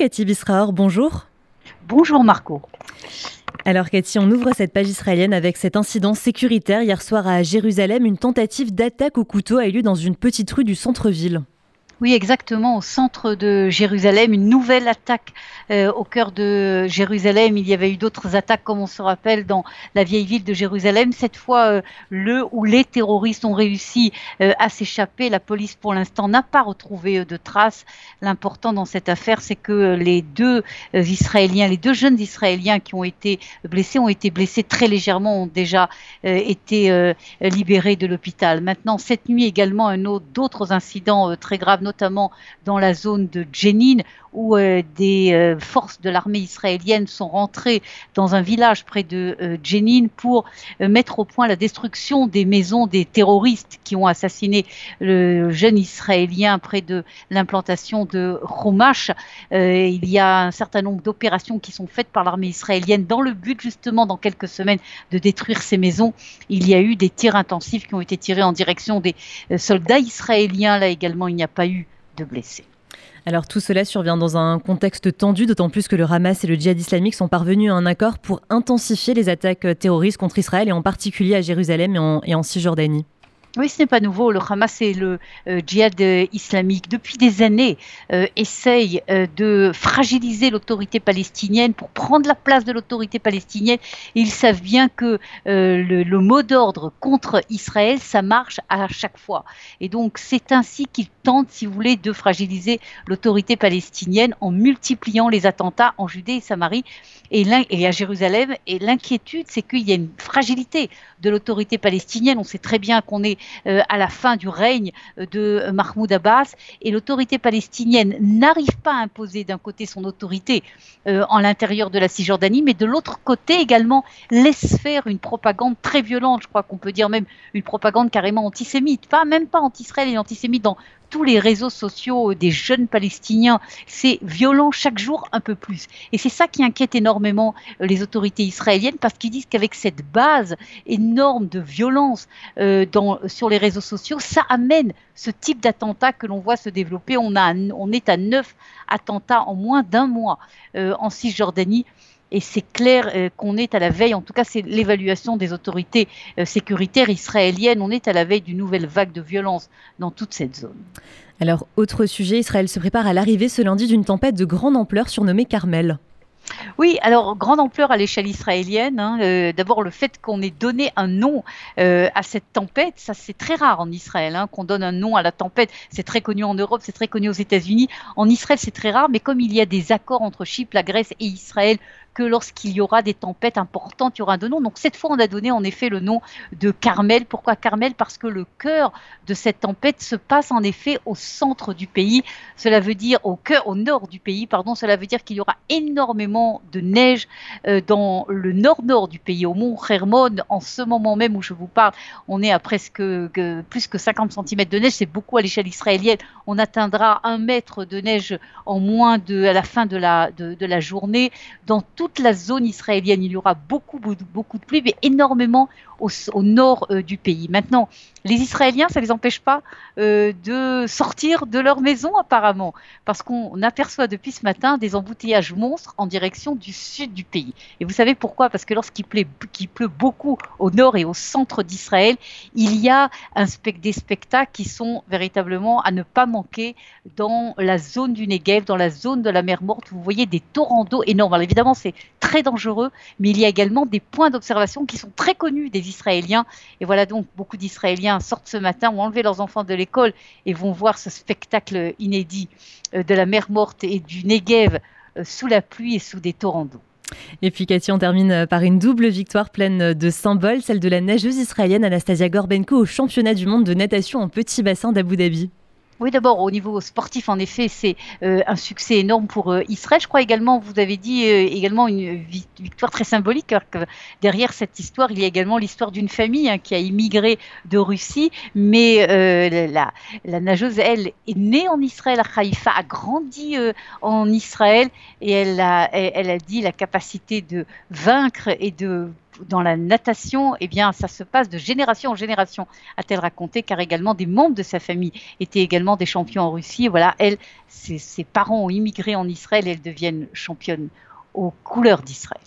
Cathy Bisraor, bonjour. Bonjour Marco. Alors Cathy, on ouvre cette page israélienne avec cet incident sécuritaire hier soir à Jérusalem. Une tentative d'attaque au couteau a eu lieu dans une petite rue du centre-ville. Oui, exactement, au centre de Jérusalem, une nouvelle attaque euh, au cœur de Jérusalem. Il y avait eu d'autres attaques, comme on se rappelle, dans la vieille ville de Jérusalem. Cette fois, euh, le ou les terroristes ont réussi euh, à s'échapper. La police, pour l'instant, n'a pas retrouvé de traces. L'important dans cette affaire, c'est que les deux Israéliens, les deux jeunes Israéliens qui ont été blessés, ont été blessés très légèrement, ont déjà été libérés de l'hôpital. Maintenant, cette nuit également, un autre, d'autres incidents très graves notamment dans la zone de Jenin, où euh, des euh, forces de l'armée israélienne sont rentrées dans un village près de euh, Jenin pour mettre au point la destruction des maisons des terroristes qui ont assassiné le jeune israélien près de l'implantation de Chumash. il y a un certain nombre d'opérations qui sont faites par l'armée israélienne dans le but justement dans quelques semaines de détruire ces maisons. Il y a eu des tirs intensifs qui ont été tirés en direction des soldats israéliens. Là également, il n'y a pas eu de blessés. Alors tout cela survient dans un contexte tendu, d'autant plus que le Hamas et le djihad islamique sont parvenus à un accord pour intensifier les attaques terroristes contre Israël et en particulier à Jérusalem et en, et Cisjordanie. Oui, ce n'est pas nouveau. Le Hamas et le euh, djihad euh, islamique, depuis des années, euh, essayent de fragiliser l'autorité palestinienne pour prendre la place de l'autorité palestinienne. ils savent bien que le, mot d'ordre contre Israël, ça marche à chaque fois. Et donc, c'est ainsi qu'ils tentent, si vous voulez, de fragiliser l'autorité palestinienne en multipliant les attentats en Judée et Samarie et, à Jérusalem. Et l'inquiétude, c'est qu'il y a une fragilité de l'autorité palestinienne. On sait très bien qu'on est euh, à la fin du règne euh, de Mahmoud Abbas et l'autorité palestinienne n'arrive pas à imposer d'un côté son autorité euh, en l'intérieur de la Cisjordanie, mais de l'autre côté également laisse faire une propagande très violente, je crois qu'on peut dire même une propagande carrément antisémite, pas même pas anti-Israël et antisémite dans tous les réseaux sociaux des jeunes Palestiniens. C'est violent chaque jour un peu plus. Et c'est ça qui inquiète énormément les autorités israéliennes parce qu'ils disent qu'avec cette base énorme de violence euh, sur les réseaux sociaux, ça amène ce type d'attentat que l'on voit se développer. On, a, on est à neuf attentats en moins d'un mois euh, en Cisjordanie et c'est clair euh, qu'on est à la veille, en tout cas c'est l'évaluation des autorités euh, sécuritaires israéliennes, on est à la veille d'une nouvelle vague de violence dans toute cette zone. Alors, autre sujet, Israël se prépare à l'arrivée ce lundi d'une tempête de grande ampleur surnommée Carmel. Oui, alors grande ampleur à l'échelle israélienne. Hein. Euh, d'abord le fait qu'on ait donné un nom euh, à cette tempête, ça c'est très rare en Israël, hein, qu'on donne un nom à la tempête. C'est très connu en Europe, c'est très connu aux États-Unis. En Israël c'est très rare, mais comme il y a des accords entre Chypre, la Grèce et Israël que lorsqu'il y aura des tempêtes importantes, il y aura un nom. Donc cette fois, on a donné en effet le nom de Carmel. Pourquoi Carmel? Parce que le cœur de cette tempête se passe en effet au centre du pays. Cela veut dire au cœur, au nord du pays, pardon. Cela veut dire qu'il y aura énormément de neige euh, dans le nord-nord du pays, au mont Hermon. En ce moment même où je vous parle, on est à presque plus que 50 cm de neige. C'est beaucoup à l'échelle israélienne. On atteindra un mètre de neige en moins de à la fin de la de la journée dans toute la zone israélienne. Il y aura beaucoup, beaucoup de pluie, mais énormément au, nord euh, du pays. Maintenant, les Israéliens, ça ne les empêche pas euh, de sortir de leur maison apparemment, parce qu'on aperçoit depuis ce matin des embouteillages monstres en direction du sud du pays. Et vous savez pourquoi? Parce que lorsqu'il pleut, pleut, beaucoup au nord et au centre d'Israël, il y a des spectacles qui sont véritablement à ne pas manquer dans la zone du Negev, dans la zone de la mer Morte. Vous voyez des torrents d'eau énormes. Alors évidemment, c'est très dangereux, mais il y a également des points d'observation qui sont très connus des Israéliens. Et voilà donc beaucoup d'Israéliens sortent ce matin, ont enlevé leurs enfants de l'école et vont voir ce spectacle inédit euh, de la mer morte et du Negev euh, sous la pluie et sous des torrents d'eau. Et puis Cathy, on termine par une double victoire pleine de symboles, celle de la nageuse israélienne Anastasia Gorbenko au championnat du monde de natation en petit bassin d'Abu Dhabi. Oui, d'abord, au niveau sportif, en effet, c'est euh, un succès énorme pour euh, Israël. Je crois également, vous avez dit euh, également une victoire très symbolique, derrière cette histoire, il y a également l'histoire d'une famille hein, qui a immigré de Russie, mais la, la, nageuse, elle, est née en Israël, à Haïfa, a grandi en Israël, et elle a, elle a dit la capacité de vaincre et de dans la natation, eh bien, ça se passe de génération en génération, a-t-elle raconté, car également des membres de sa famille étaient également des champions en Russie. Voilà, elle, ses, ses parents ont immigré en Israël et elles deviennent championnes aux couleurs d'Israël.